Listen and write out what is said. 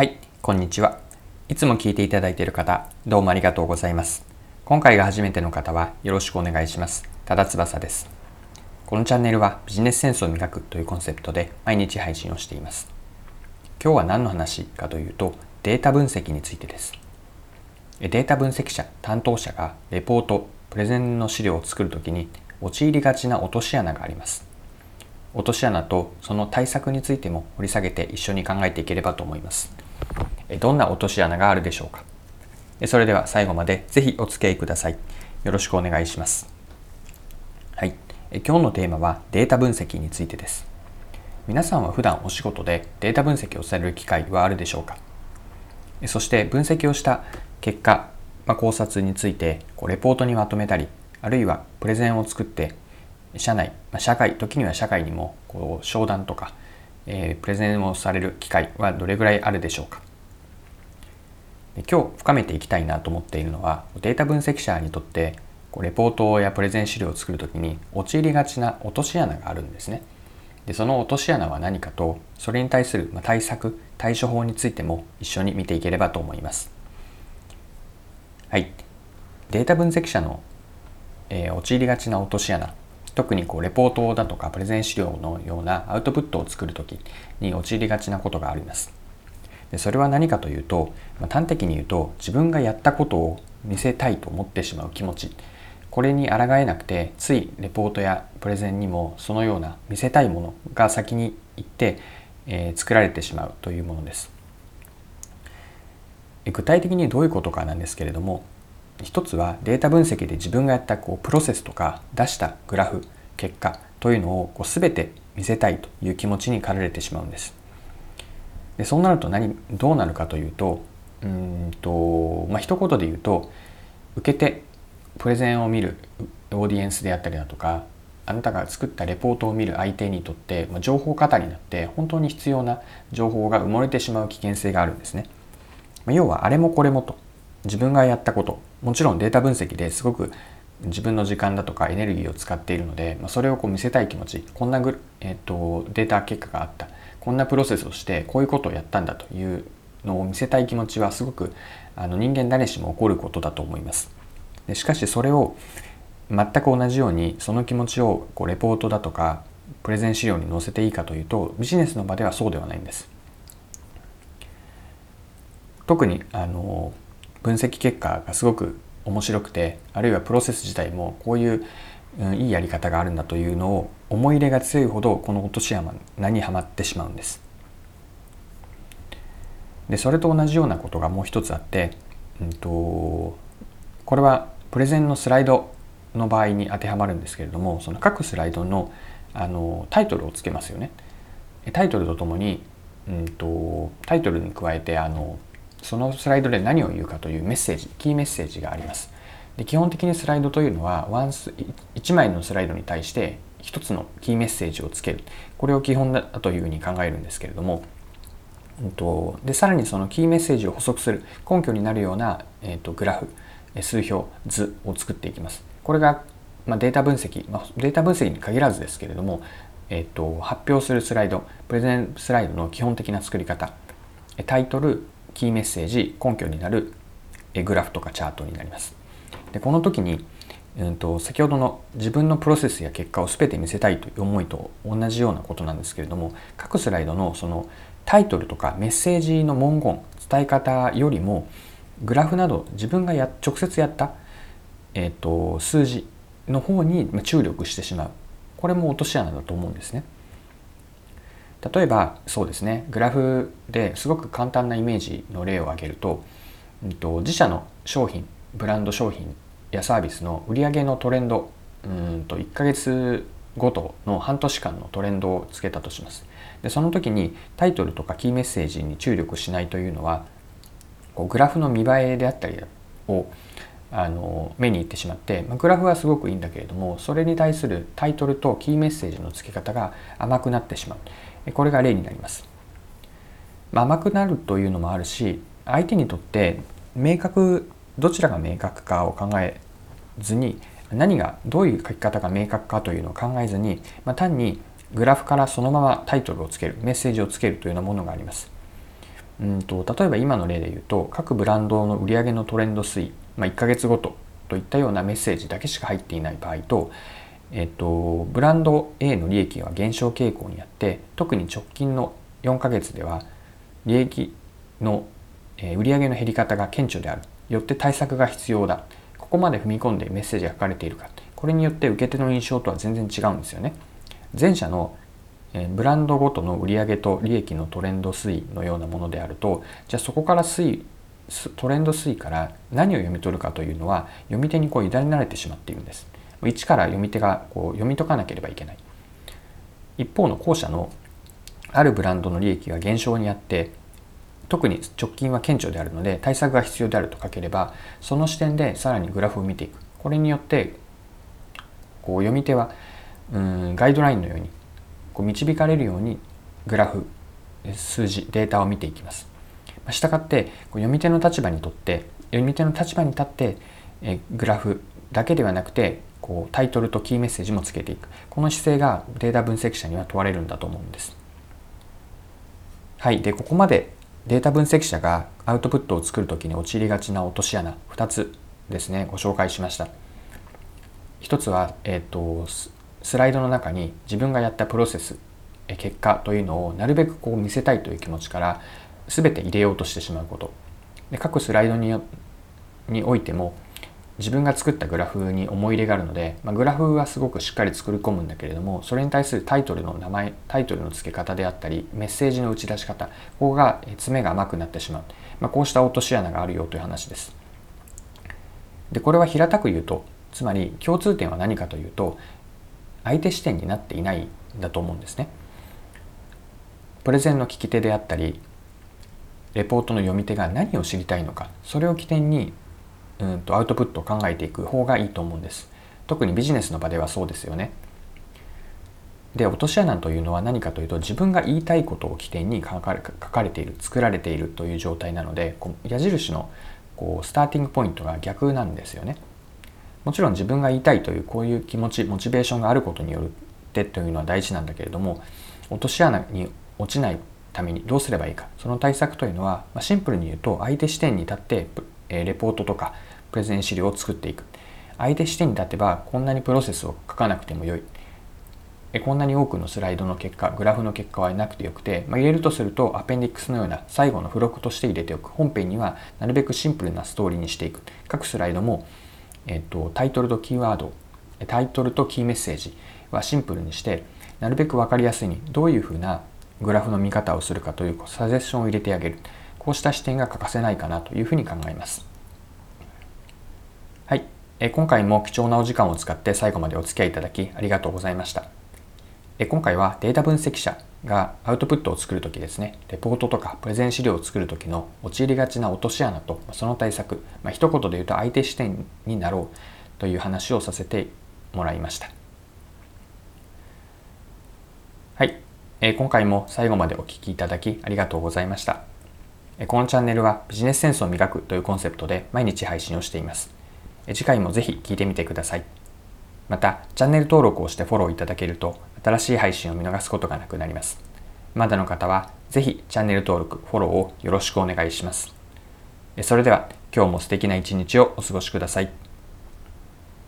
はい、こんにちは。いつも聞いていただいている方、どうもありがとうございます。今回が初めての方はよろしくお願いします。ただ翼です。このチャンネルはビジネスセンスを磨くというコンセプトで毎日配信をしています。今日は何の話かというと、データ分析についてです。データ分析者、担当者がレポート、プレゼンの資料を作るときに陥りがちな落とし穴があります。落とし穴とその対策についても掘り下げて一緒に考えていければと思います。どんな落とし穴があるでしょうか？それでは最後までぜひお付き合いください。よろしくお願いします。はい。今日のテーマはデータ分析についてです。皆さんは普段お仕事でデータ分析をされる機会はあるでしょうか？そして分析をした結果、まあ、考察についてこうレポートにまとめたりあるいはプレゼンを作って社内、まあ、社会時には社会にもこう商談とか、えー、プレゼンをされる機会はどれぐらいあるでしょうか？今日深めていきたいなと思っているのはデータ分析者にとってレポートやプレゼン資料を作るときに陥りがちな落とし穴があるんですね。でその落とし穴は何かとそれに対する対策対処法についても一緒に見ていければと思います。はい。データ分析者の、えー、陥りがちな落とし穴特にこうレポートだとかプレゼン資料のようなアウトプットを作る時に陥りがちなことがあります。でそれは何かというと、まあ、端的に言うと自分がやったことを見せたいと思ってしまう気持ちこれに抗えなくてついレポートやプレゼンにもそのような見せたいものが先に行って、えー、作られてしまうというものです。具体的にどういうことかなんですけれども一つはデータ分析で自分がやったこうプロセスとか出したグラフ結果というのをこう全て見せたいという気持ちに駆られてしまうんです。でそうなると何どうなるかというとうんとまあ一言で言うと受けてプレゼンを見るオーディエンスであったりだとかあなたが作ったレポートを見る相手にとってま情報過多になって本当に必要な情報が埋もれてしまう危険性があるんですね。ま要はあれもこれもと自分がやったこともちろんデータ分析ですごく自分の時間だとかエネルギーを使っているので、まあ、それをこう見せたい気持ちこんなグ、えーと、データ結果があったこんなプロセスをしてこういうことをやったんだというのを見せたい気持ちはすごくあの人間誰しも起こることだと思います。でしかしそれを全く同じようにその気持ちをこうレポートだとかプレゼン資料に載せていいかというとビジネスの場ではそうではないんです。特にあの分析結果がすごく面白くてあるいはプロセス自体もこういう、いいやり方があるんだというのを思い入れが強いほどこの落とし穴にはまってしまうんです。でそれと同じようなことがもう一つあって、うんと、これはプレゼンのスライドの場合に当てはまるんですけれどもその各スライドのあのタイトルをつけますよね。タイトルとともに、うんとタイトルに加えてあのそのスライドで何を言うかというメッセージキーメッセージがありますで基本的にスライドというのはワンス1枚のスライドに対して1つのキーメッセージをつけるこれを基本だというふうに考えるんですけれどもでさらにそのキーメッセージを補足する根拠になるような、えーと、グラフ数表図を作っていきますこれが、まあ、データ分析、まあ、データ分析に限らずですけれども、えーと発表するスライドプレゼンスライドの基本的な作り方タイトルキーメッセージ根拠になるグラフとかチャートになります。でこの時に、うんと、先ほどの自分のプロセスや結果を全て見せたいという思いと同じようなことなんですけれども各スライドのそのタイトルとかメッセージの文言伝え方よりもグラフなど自分がや直接やった、えーと数字の方に注力してしまうこれも落とし穴だと思うんですね。例えばそうですねグラフですごく簡単なイメージの例を挙げると、うんと、自社の商品ブランド商品やサービスの売上のトレンドうんと1ヶ月ごとの半年間のトレンドをつけたとします。でその時にタイトルとかキーメッセージに注力しないというのはこうグラフの見栄えであったりをあの目に入ってしまって、まあ、グラフはすごくいいんだけれどもそれに対するタイトルとキーメッセージの付け方が甘くなってしまう。これが例になります。まあ、甘くなるというのもあるし相手にとって明確どちらが明確かを考えずに何がどういう書き方が明確かというのを考えずに、まあ、単にグラフからそのままタイトルをつけるメッセージをつけるというようなものがあります。うんと例えば今の例で言うと各ブランドの売上のトレンド推移、まあ、1ヶ月ごとといったようなメッセージだけしか入っていない場合と、えっと、ブランド A の利益は減少傾向にあって特に直近の4ヶ月では利益のえ売上の減り方が顕著であるよって対策が必要だ。ここまで踏み込んでメッセージが書かれているかこれによって受け手の印象とは全然違うんですよね。前者のブランドごとの売上と利益のトレンド推移のようなものであるとじゃあそこから推移トレンド推移から何を読み取るかというのは読み手にこう委ねられてしまっているんです。一から読み手がこう読み解かなければいけない。一方の後者のあるブランドの利益が減少にあって特に直近は顕著であるので対策が必要であると書ければその視点でさらにグラフを見ていくこれによってこう読み手はうんガイドラインのようにこう導かれるようにグラフ数字データを見ていきます。したがってこう読み手の立場にとって読み手の立場に立ってえグラフだけではなくてこうタイトルとキーメッセージもつけていくこの姿勢がデータ分析者には問われるんだと思うんです。はい、でここまでデータ分析者がアウトプットを作る時に陥りがちな落とし穴2つですねご紹介しました。1つは、えーと、スライドの中に自分がやったプロセス結果というのをなるべくこう見せたいという気持ちから全て入れようとしてしまうことで各スライドににおいても自分が作ったグラフに思い入れがあるので、まあ、グラフはすごくしっかり作り込むんだけれどもそれに対するタイトルの名前タイトルの付け方であったりメッセージの打ち出し方ここが詰めが甘くなってしまう、まあ、こうした落とし穴があるよという話です。でこれは平たく言うとつまり共通点は何かというと相手視点になっていないんだと思うんですね。プレゼンの聞き手であったりレポートの読み手が何を知りたいのかそれを起点にうんとアウトプットを考えていく方がいいと思うんです。特にビジネスの場ではそうですよね。で落とし穴というのは何かというと自分が言いたいことを起点に書かれている作られているという状態なのでこう矢印のこうスターティングポイントが逆なんですよね。もちろん自分が言いたいというこういう気持ちモチベーションがあることによってというのは大事なんだけれども落とし穴に落ちないためにどうすればいいか。その対策というのはまシンプルに言うと相手視点に立ってレポートとかプレゼン資料を作っていく。相手視点に立てばこんなにプロセスを書かなくてもよい。こんなに多くのスライドの結果グラフの結果はなくてよくて、まあ、入れるとするとアペンディックスのような最後の付録として入れておく。本編にはなるべくシンプルなストーリーにしていく。各スライドも、えっと、タイトルとキーワードタイトルとキーメッセージはシンプルにしてなるべく分かりやすいにどういうふうなグラフの見方をするかというサジェッションを入れてあげる。こうした視点が欠かせないかなというふうに考えます。はい、え今回も貴重なお時間を使って最後までお付き合いいただきありがとうございました。え今回はデータ分析者がアウトプットを作るときですね。レポートとかプレゼン資料を作る時の陥りがちな落とし穴とその対策、まあ、一言で言うと相手視点になろうという話をさせてもらいました。はい、え今回も最後までお聴きいただきありがとうございました。このチャンネルはビジネスセンスを磨くというコンセプトで毎日配信をしています。次回もぜひ聴いてみてください。また、チャンネル登録をしてフォローいただけると、新しい配信を見逃すことがなくなります。まだの方は、ぜひチャンネル登録、フォローをよろしくお願いします。それでは、今日も素敵な一日をお過ごしください。